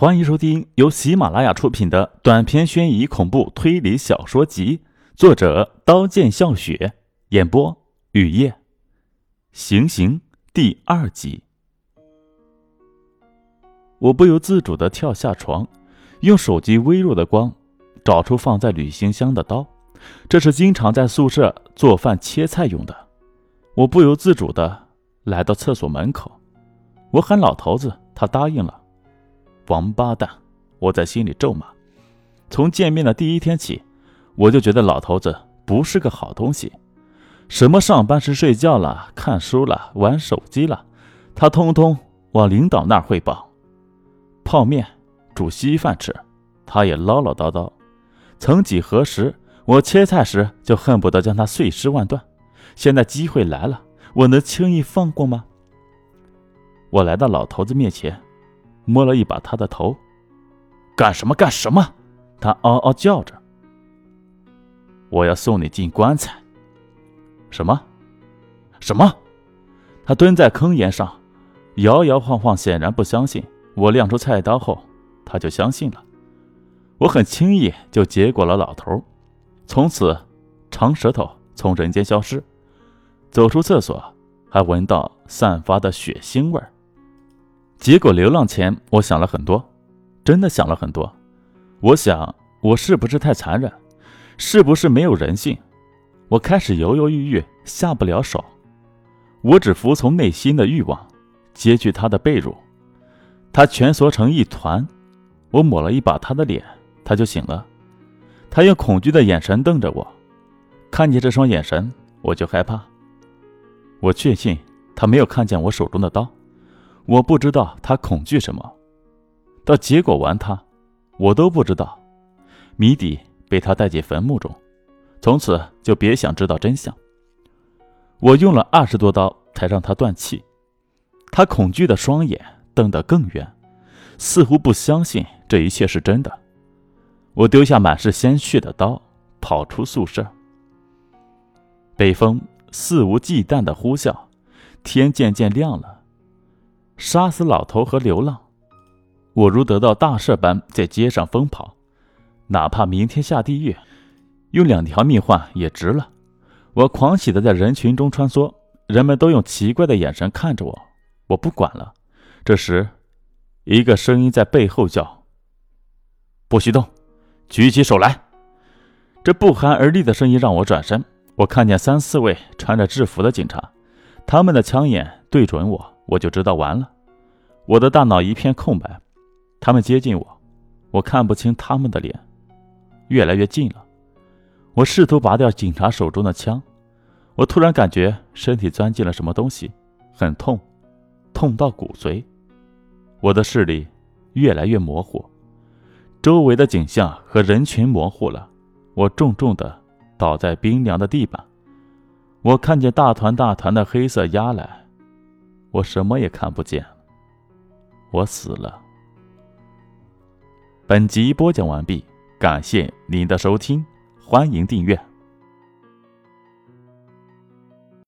欢迎收听由喜马拉雅出品的短篇悬疑恐怖推理小说集，作者刀剑笑雪，演播雨夜，行刑第二集。我不由自主的跳下床，用手机微弱的光找出放在旅行箱的刀，这是经常在宿舍做饭切菜用的。我不由自主的来到厕所门口，我喊老头子，他答应了。王八蛋！我在心里咒骂。从见面的第一天起，我就觉得老头子不是个好东西。什么上班时睡觉了、看书了、玩手机了，他通通往领导那儿汇报。泡面、煮稀饭吃，他也唠唠叨叨。曾几何时，我切菜时就恨不得将他碎尸万段。现在机会来了，我能轻易放过吗？我来到老头子面前。摸了一把他的头，干什么干什么？他嗷嗷叫着。我要送你进棺材。什么？什么？他蹲在坑沿上，摇摇晃晃，显然不相信。我亮出菜刀后，他就相信了。我很轻易就结果了老头，从此长舌头从人间消失。走出厕所，还闻到散发的血腥味儿。结果流浪前，我想了很多，真的想了很多。我想，我是不是太残忍？是不是没有人性？我开始犹犹豫豫，下不了手。我只服从内心的欲望，揭去他的被褥。他蜷缩成一团，我抹了一把他的脸，他就醒了。他用恐惧的眼神瞪着我，看见这双眼神，我就害怕。我确信他没有看见我手中的刀。我不知道他恐惧什么，到结果完他，我都不知道。谜底被他带进坟墓中，从此就别想知道真相。我用了二十多刀才让他断气，他恐惧的双眼瞪得更圆，似乎不相信这一切是真的。我丢下满是鲜血的刀，跑出宿舍。北风肆无忌惮的呼啸，天渐渐亮了。杀死老头和流浪，我如得到大赦般在街上疯跑，哪怕明天下地狱，用两条命换也值了。我狂喜的在人群中穿梭，人们都用奇怪的眼神看着我，我不管了。这时，一个声音在背后叫：“不许动，举起手来！”这不寒而栗的声音让我转身，我看见三四位穿着制服的警察，他们的枪眼对准我。我就知道完了，我的大脑一片空白。他们接近我，我看不清他们的脸，越来越近了。我试图拔掉警察手中的枪，我突然感觉身体钻进了什么东西，很痛，痛到骨髓。我的视力越来越模糊，周围的景象和人群模糊了。我重重的倒在冰凉的地板，我看见大团大团的黑色压来。我什么也看不见，我死了。本集播讲完毕，感谢您的收听，欢迎订阅。